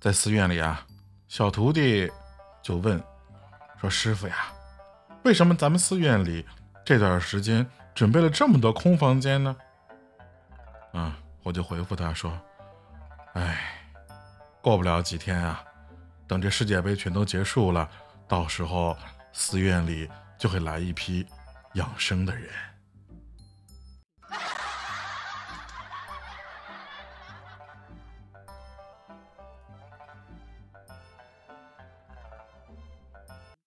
在寺院里啊，小徒弟就问说：“师傅呀，为什么咱们寺院里这段时间准备了这么多空房间呢？”啊，我就回复他说：“哎，过不了几天啊，等这世界杯全都结束了，到时候寺院里就会来一批养生的人。”